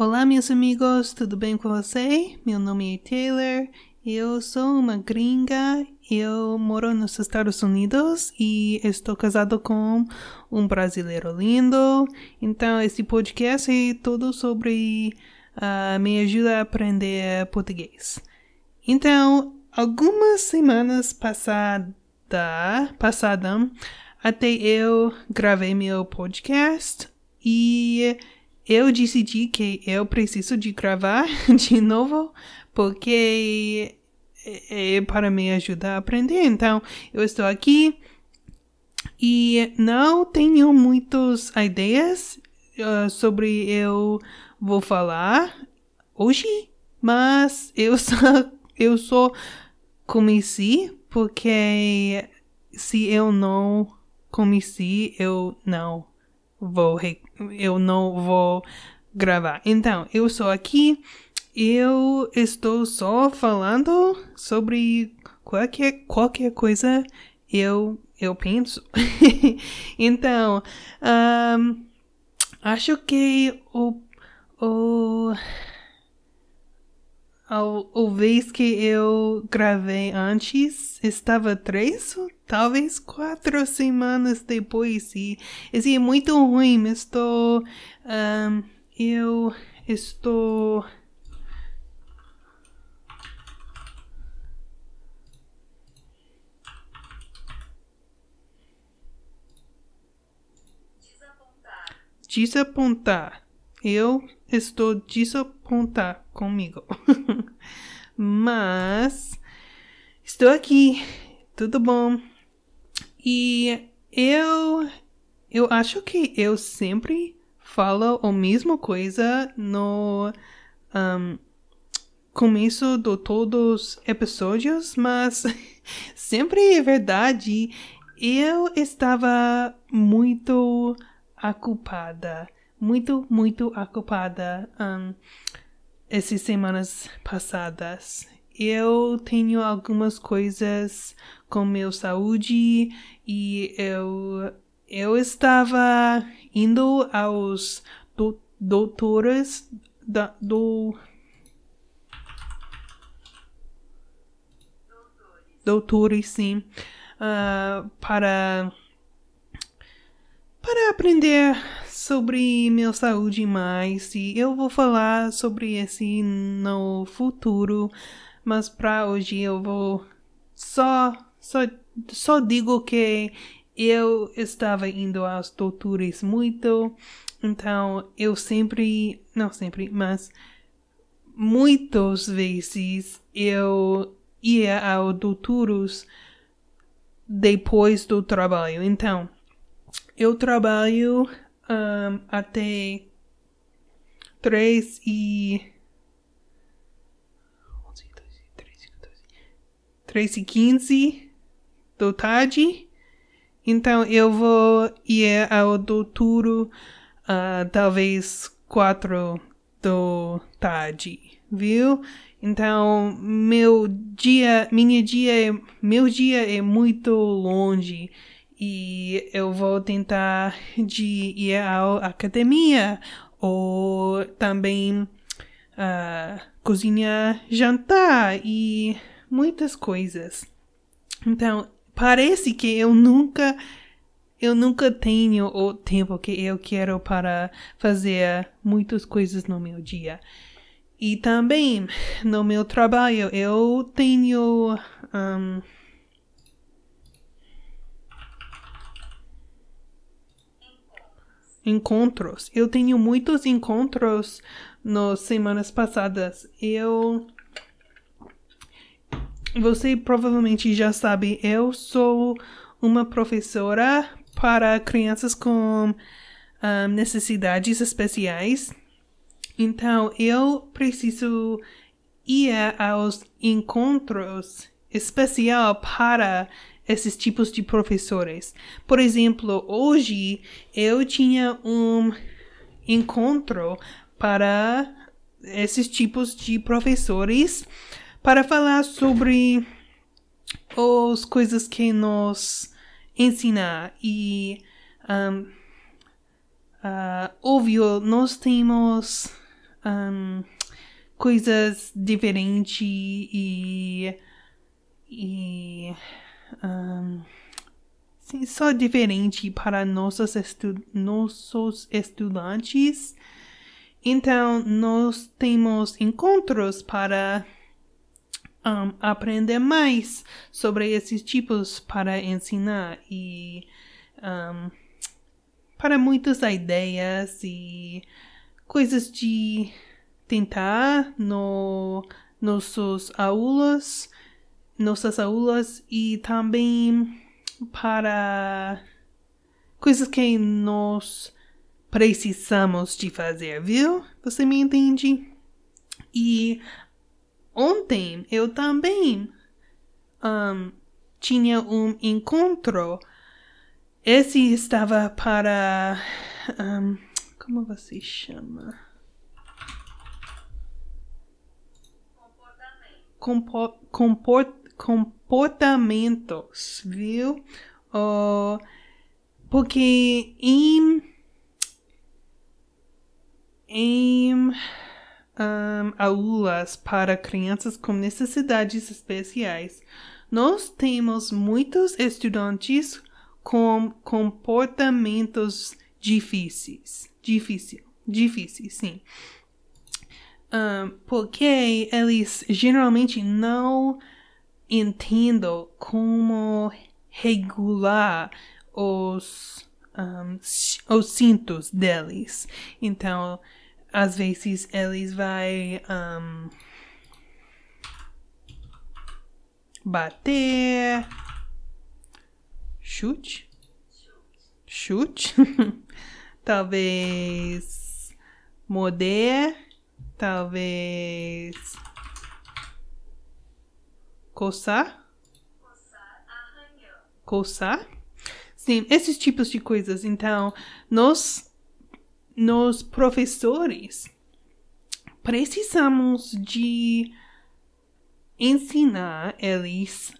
Olá, meus amigos, tudo bem com você? Meu nome é Taylor, eu sou uma gringa, eu moro nos Estados Unidos e estou casado com um brasileiro lindo. Então, esse podcast é tudo sobre uh, me ajuda a aprender português. Então, algumas semanas passada, passada, até eu gravei meu podcast e eu decidi que eu preciso de gravar de novo porque é, para me ajudar a aprender. Então, eu estou aqui e não tenho muitas ideias uh, sobre eu vou falar hoje, mas eu só eu só comecei porque se eu não comecei, eu não vou eu não vou gravar. Então, eu sou aqui, eu estou só falando sobre qualquer, qualquer coisa eu, eu penso. então, um, acho que o, o, a, vez que eu gravei antes estava três talvez quatro semanas depois e esse é muito ruim. Estou, um, eu estou desapontar. Eu estou desapontar comigo. Mas estou aqui, tudo bom. E eu eu acho que eu sempre falo a mesma coisa no um, começo de todos os episódios, mas sempre é verdade. Eu estava muito ocupada, muito, muito ocupada um, essas semanas passadas eu tenho algumas coisas com meu saúde e eu eu estava indo aos do, doutores da, do doutores sim uh, para para aprender sobre minha saúde mais e eu vou falar sobre esse no futuro mas para hoje eu vou só, só, só digo que eu estava indo aos doutores muito, então eu sempre, não sempre, mas muitas vezes eu ia ao doutores depois do trabalho. Então, eu trabalho um, até três e 3 e 15 da tarde. Então eu vou ir ao doutoro uh, talvez 4 da tarde, viu? Então meu dia, minha dia, meu dia é muito longe e eu vou tentar de ir à academia ou também uh, cozinhar jantar e muitas coisas. Então, parece que eu nunca eu nunca tenho o tempo que eu quero para fazer muitas coisas no meu dia. E também no meu trabalho eu tenho um, encontros. Eu tenho muitos encontros nas semanas passadas. Eu você provavelmente já sabe, eu sou uma professora para crianças com um, necessidades especiais. Então, eu preciso ir aos encontros especial para esses tipos de professores. Por exemplo, hoje eu tinha um encontro para esses tipos de professores para falar sobre as coisas que nos ensina e um, uh, óbvio nós temos um, coisas diferentes e, e um, sim, só diferente para nossos, estu nossos estudantes. Então, nós temos encontros para um, aprender mais sobre esses tipos para ensinar e um, para muitas ideias e coisas de tentar no nossos aulas, nossas aulas e também para coisas que nós precisamos de fazer, viu? Você me entende? E ontem eu também um, tinha um encontro. Esse estava para. Um, como você chama? Comport, comport, comportamentos, viu? Porque em em um, aulas para crianças com necessidades especiais, nós temos muitos estudantes com comportamentos difíceis. Difícil, difíceis, sim. Um, porque eles geralmente não entendem como regular os, um, os cintos deles. Então, às vezes eles vai um, bater, chute, chute, talvez morder, talvez coçar, coçar. Sim, esses tipos de coisas. Então, nós nós professores precisamos de ensinar eles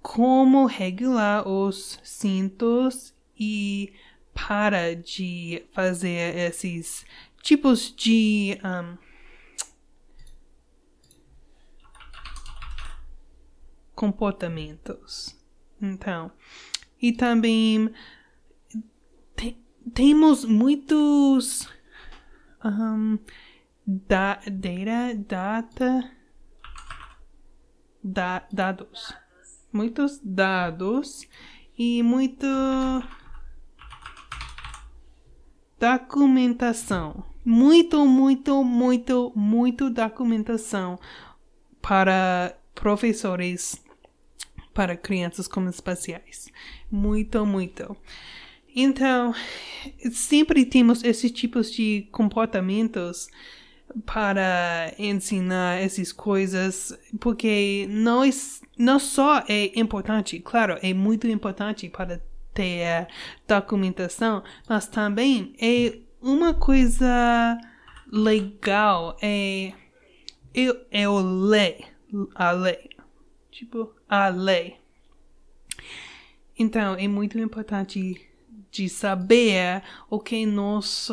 como regular os cintos e para de fazer esses tipos de um, comportamentos. Então, e também temos muitos um, da, data, data, da, dados, muitos dados e muito documentação, muito, muito, muito, muito documentação para professores para crianças com espaciais, muito, muito. Então, sempre temos esses tipos de comportamentos para ensinar essas coisas, porque nós não só é importante, claro, é muito importante para ter documentação, mas também é uma coisa legal, é, é, é o lei, a lei, tipo, a lei. Então, é muito importante de saber o que nós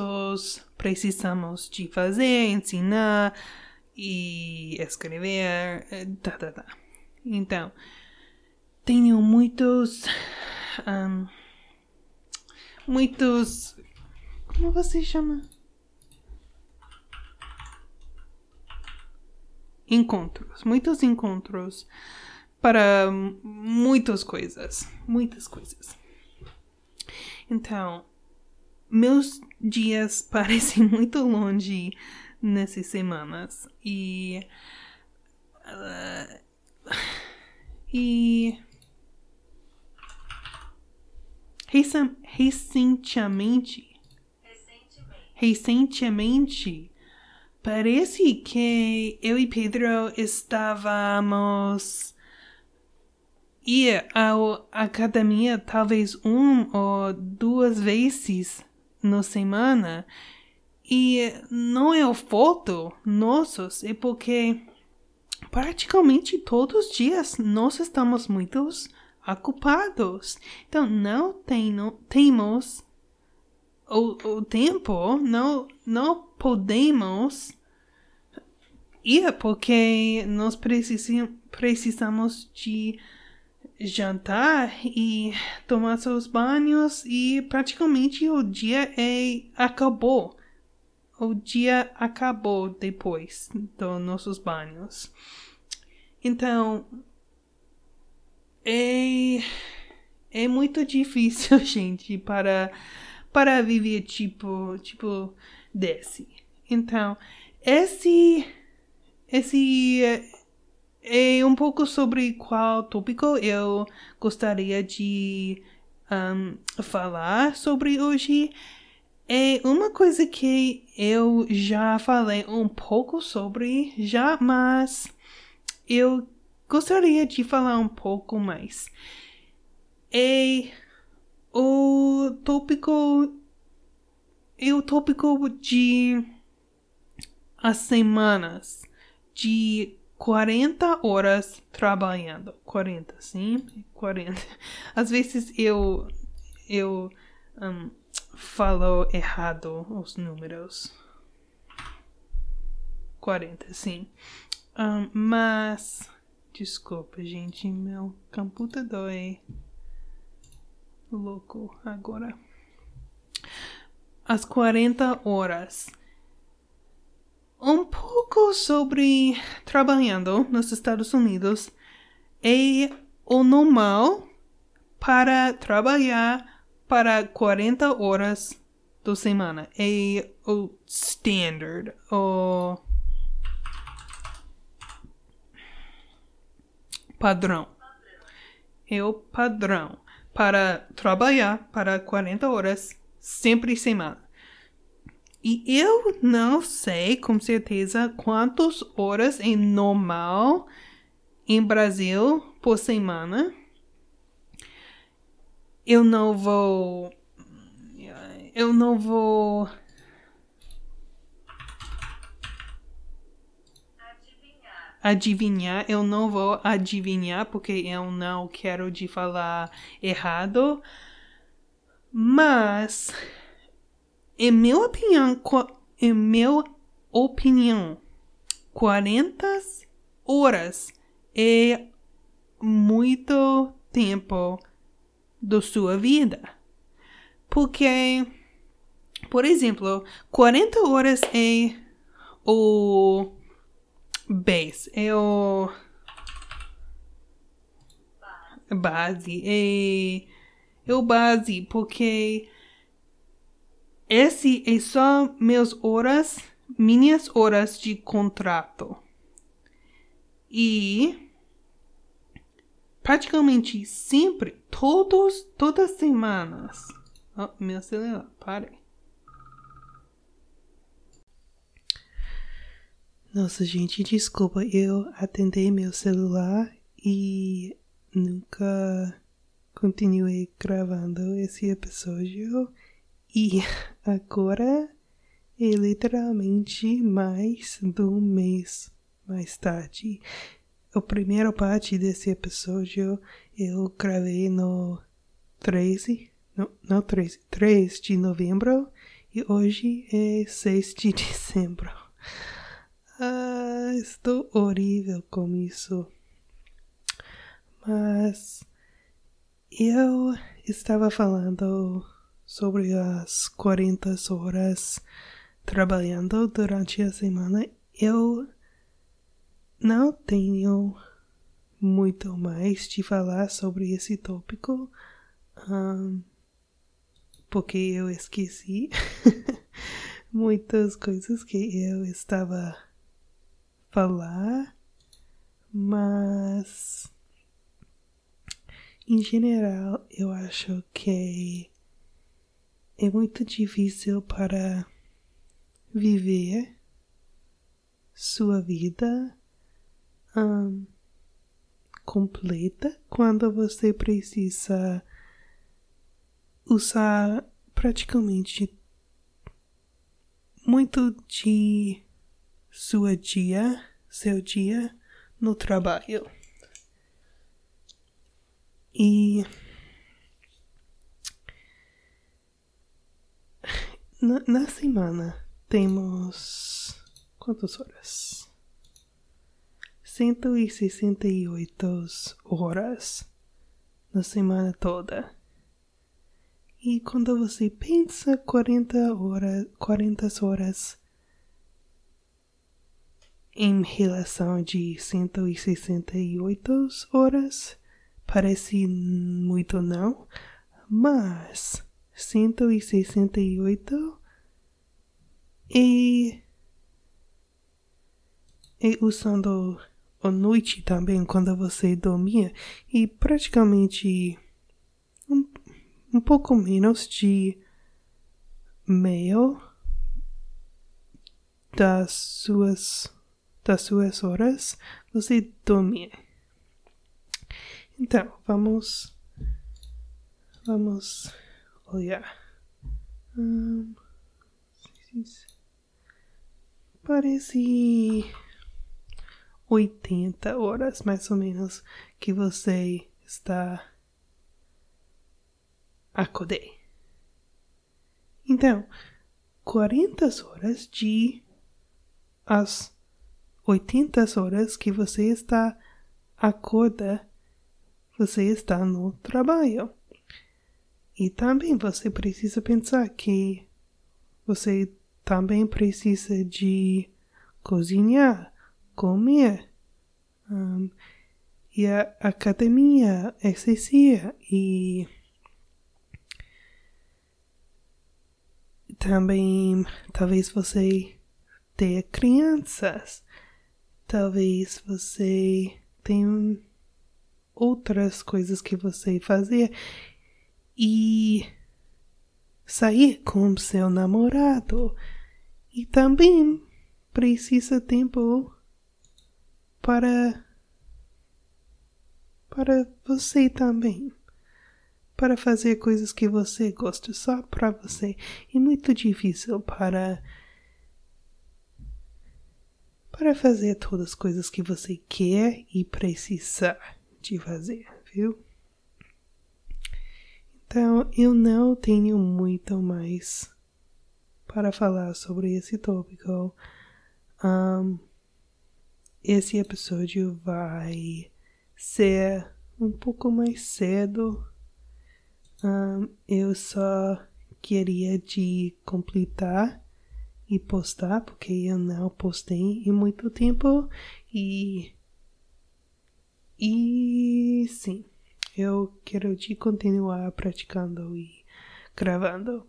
precisamos de fazer, ensinar e escrever, tá, tá, tá. Então, tenho muitos, um, muitos, como você chama? Encontros, muitos encontros para muitas coisas, muitas coisas. Então, meus dias parecem muito longe nessas semanas e. Uh, e. Recentemente. Recentemente. Parece que eu e Pedro estávamos ir à academia talvez um ou duas vezes na semana e não é o foto nossos, é porque praticamente todos os dias nós estamos muito ocupados. Então não, tem, não temos o, o tempo, não, não podemos é porque nós precisamos de jantar e tomar seus banhos e praticamente o dia é acabou. O dia acabou depois dos nossos banhos. Então é é muito difícil, gente, para para viver tipo tipo desse. Então, esse esse é um pouco sobre qual tópico eu gostaria de um, falar sobre hoje. É uma coisa que eu já falei um pouco sobre já, mas eu gostaria de falar um pouco mais. É o tópico é o tópico de as semanas de 40 horas trabalhando. 40, sim? 40. Às vezes eu eu um, falo errado os números. 40, sim. Um, mas desculpa, gente, meu computador é louco agora. As 40 horas um pouco sobre trabalhando nos Estados Unidos é o normal para trabalhar para 40 horas da semana. É o standard, o padrão. É o padrão para trabalhar para 40 horas sempre semana. E eu não sei com certeza quantas horas é normal em Brasil por semana. Eu não vou. Eu não vou. Adivinhar. adivinhar. Eu não vou adivinhar porque eu não quero de falar errado. Mas em minha opinião, em minha opinião, 40 horas é muito tempo da sua vida. Porque, por exemplo, 40 horas é o base, é o base, é, é o base, porque esse é só meus horas, minhas horas de contrato. E praticamente sempre, todos, todas as semanas. Oh, meu celular, pare. Nossa, gente, desculpa, eu atendi meu celular e nunca continuei gravando esse episódio. E agora é literalmente mais de um mês mais tarde. A primeira parte desse episódio eu gravei no 13, não, não 13, 3 de novembro e hoje é 6 de dezembro. Ah, estou horrível com isso. Mas eu estava falando sobre as 40 horas trabalhando durante a semana, eu não tenho muito mais de falar sobre esse tópico, um, porque eu esqueci muitas coisas que eu estava falar, mas em geral eu acho que é muito difícil para viver sua vida um, completa quando você precisa usar praticamente muito de sua dia, seu dia no trabalho. E Na, na semana temos. Quantas horas? 168 horas na semana toda. E quando você pensa 40 horas, 40 horas em relação de 168 horas, parece muito não, mas 168 e, e usando a noite também quando você dormia e praticamente um, um pouco menos de meio das suas das suas horas você dormia. Então, vamos vamos olhar. Hum, parece 80 horas mais ou menos que você está acordei. Então, 40 horas de as 80 horas que você está acorda, você está no trabalho. E também você precisa pensar que você também precisa de cozinhar, comer, um, e a academia, exercer e também talvez você tenha crianças, talvez você tenha outras coisas que você fazer e sair com seu namorado e também precisa tempo para para você também para fazer coisas que você gosta só para você e muito difícil para para fazer todas as coisas que você quer e precisa de fazer, viu? Então, eu não tenho muito mais para falar sobre esse tópico. Um, esse episódio vai ser um pouco mais cedo. Um, eu só queria de completar e postar porque eu não postei em muito tempo e e sim eu quero de continuar praticando e gravando.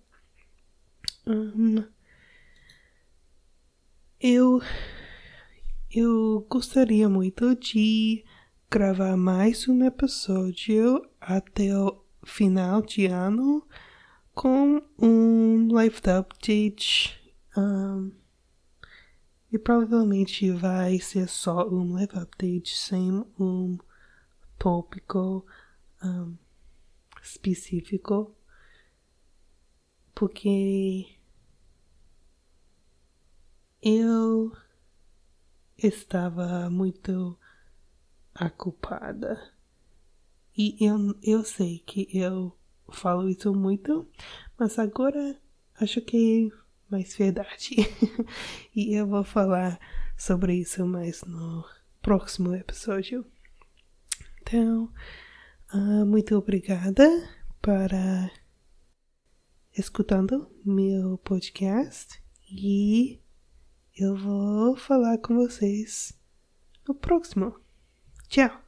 Um, eu eu gostaria muito de gravar mais um episódio até o final de ano com um live update um, e provavelmente vai ser só um live update sem um tópico um, específico porque eu estava muito ocupada. E eu, eu sei que eu falo isso muito, mas agora acho que é mais verdade. e eu vou falar sobre isso mais no próximo episódio. Então, uh, muito obrigada para escutando meu podcast e eu vou falar com vocês no próximo. Tchau!